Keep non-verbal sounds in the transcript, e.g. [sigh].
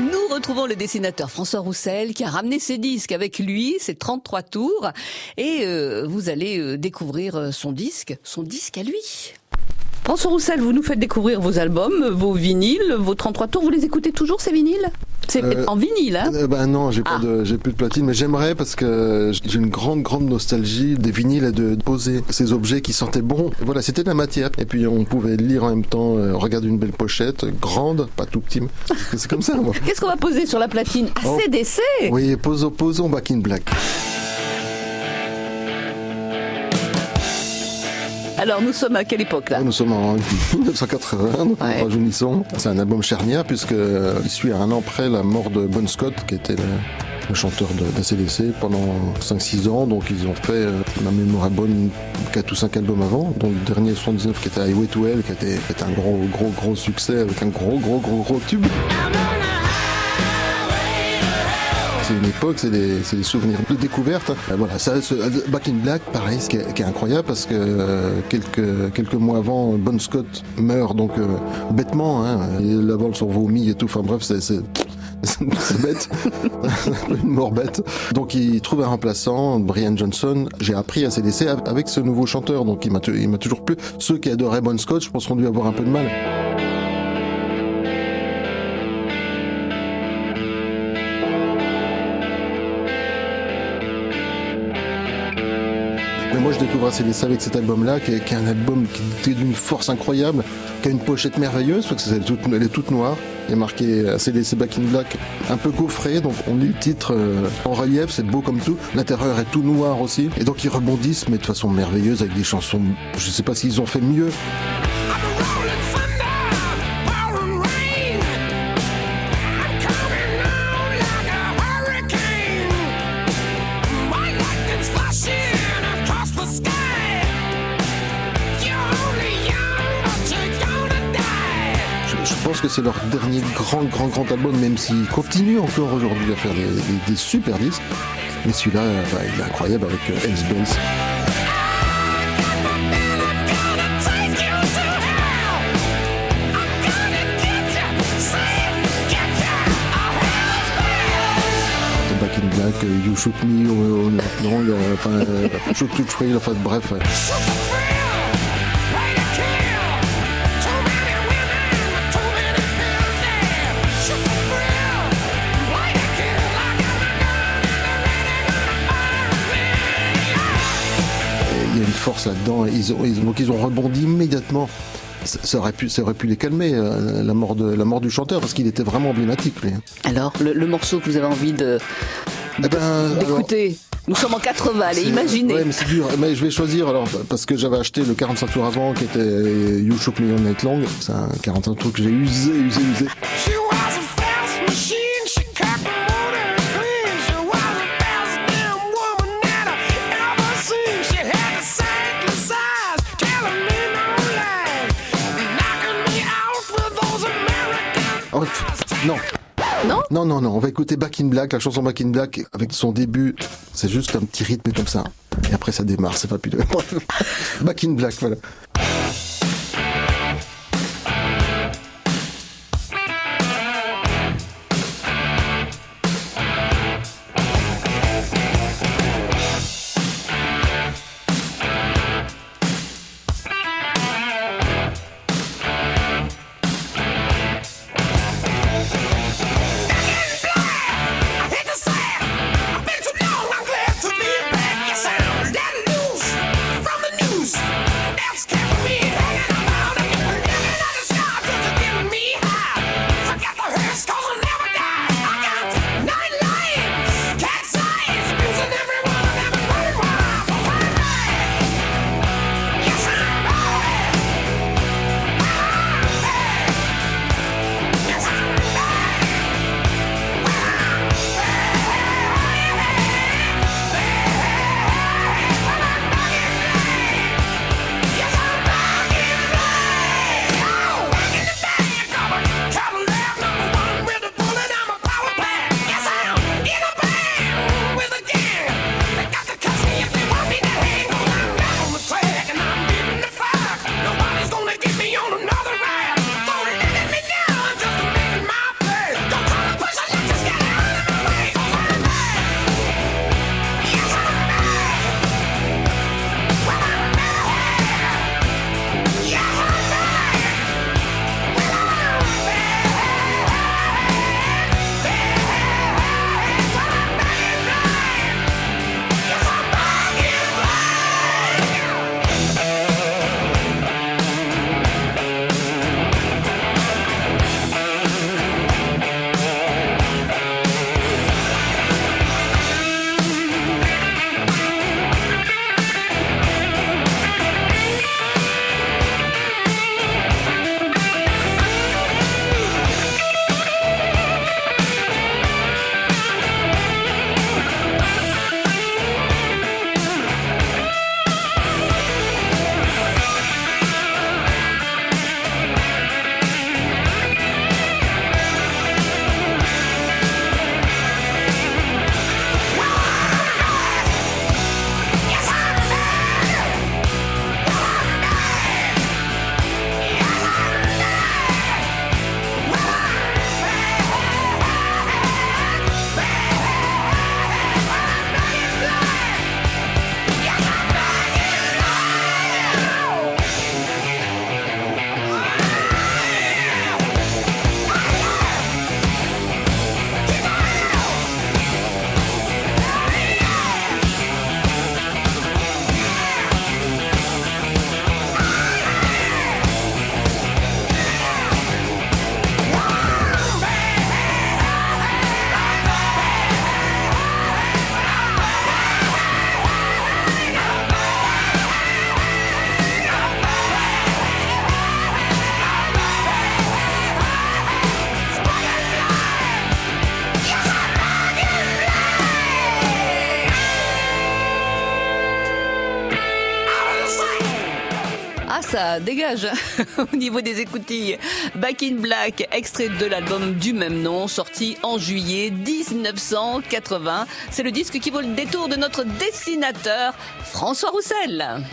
Nous retrouvons le dessinateur François Roussel qui a ramené ses disques avec lui, ses 33 tours, et euh, vous allez euh, découvrir euh, son disque, son disque à lui. François Roussel, vous nous faites découvrir vos albums, vos vinyles, vos 33 tours. Vous les écoutez toujours ces vinyles? C'est Euh, en vinyle, hein Euh, ben non, j'ai pas Ah. de, j'ai plus de platine, mais j'aimerais parce que j'ai une grande, grande nostalgie des vinyles et de poser ces objets qui sentaient bon. Voilà, c'était de la matière. Et puis on pouvait lire en même temps, euh, regarder une belle pochette, grande, pas tout petit. [laughs] C'est comme ça, moi. Qu'est-ce qu'on va poser sur la platine? Oh. ACDC Oui, posons, posons Back in Black. Alors nous sommes à quelle époque là Nous sommes en [laughs] 1980, donc Ouais. nous rajeunissons. C'est un album charnière puisque euh, il suit un an après la mort de Bon Scott, qui était le, le chanteur de d'ACDC pendant 5-6 ans. Donc ils ont fait, euh, ma mémoire est bonne, 4 ou 5 albums avant. Donc le dernier 79 qui était Highway to Hell, qui était, qui était un gros, gros, gros succès avec un gros, gros, gros, gros tube. C'est une époque, c'est des, souvenirs de découverte. Euh, voilà, ce- Back in Black, pareil, ce qui est, incroyable parce que euh, quelques quelques mois avant, Bon Scott meurt donc euh, bêtement. Hein, et la vole sur vomi et tout. Enfin bref, c'est [laughs] bête, [laughs] une mort bête. Donc il trouve un remplaçant, Brian Johnson. J'ai appris à CDC avec ce nouveau chanteur, donc il m'a toujours plu. Ceux qui adoraient Bon Scott, je pense qu'on dû avoir un peu de mal. Mais moi, je découvre ACDC avec cet album-là, qui est, est un album qui est d'une force incroyable, qui a une pochette merveilleuse, parce que c'est toute, elle est toute noire. Est marqué ACDC Back in Black, un peu gaufré, donc on lit le titre euh, en relief, c'est beau comme tout. L'intérieur est tout noir aussi, et donc ils rebondissent, mais de façon merveilleuse, avec des chansons, je sais pas s'ils ont fait mieux. C'est leur dernier grand, grand, grand album, même s'ils continuent encore aujourd'hui à faire des, super disques. Mais celui-là, euh, bah, il est incroyable avec euh, Hells hell's bells. Back in Black, euh, You Shoot Me, au non, il y a, enfin, euh, Shoot to enfin bref. euh, force là-dedans. Ils ont, ils, donc ils ont rebondi immédiatement. Ça, ça aurait pu, ça aurait pu les calmer, euh, la mort de, la mort du chanteur, parce qu'il était vraiment emblématique. Lui. Alors le, le morceau que vous avez envie de Eh ben, d'écouter. Nous sommes en 80, allez, imaginez. Ouais, mais c'est dur. Mais je vais choisir alors parce que j'avais acheté le 45 tours avant qui était You Shook Me All Night Long. C'est un 45 tours que j'ai usé, usé, usé. Oh, pff, non. Non Non, non, non, on va écouter Back in Black, la chanson Back in Black, avec son début, c'est juste un petit rythme comme ça. Et après ça démarre, c'est fabuleux. [laughs] Back in Black, voilà. Ah, ça dégage [laughs] au niveau des écoutilles. Back in Black, extrait de l'album du même nom, sorti en juillet 1980. C'est le disque qui vaut le détour de notre dessinateur François Roussel.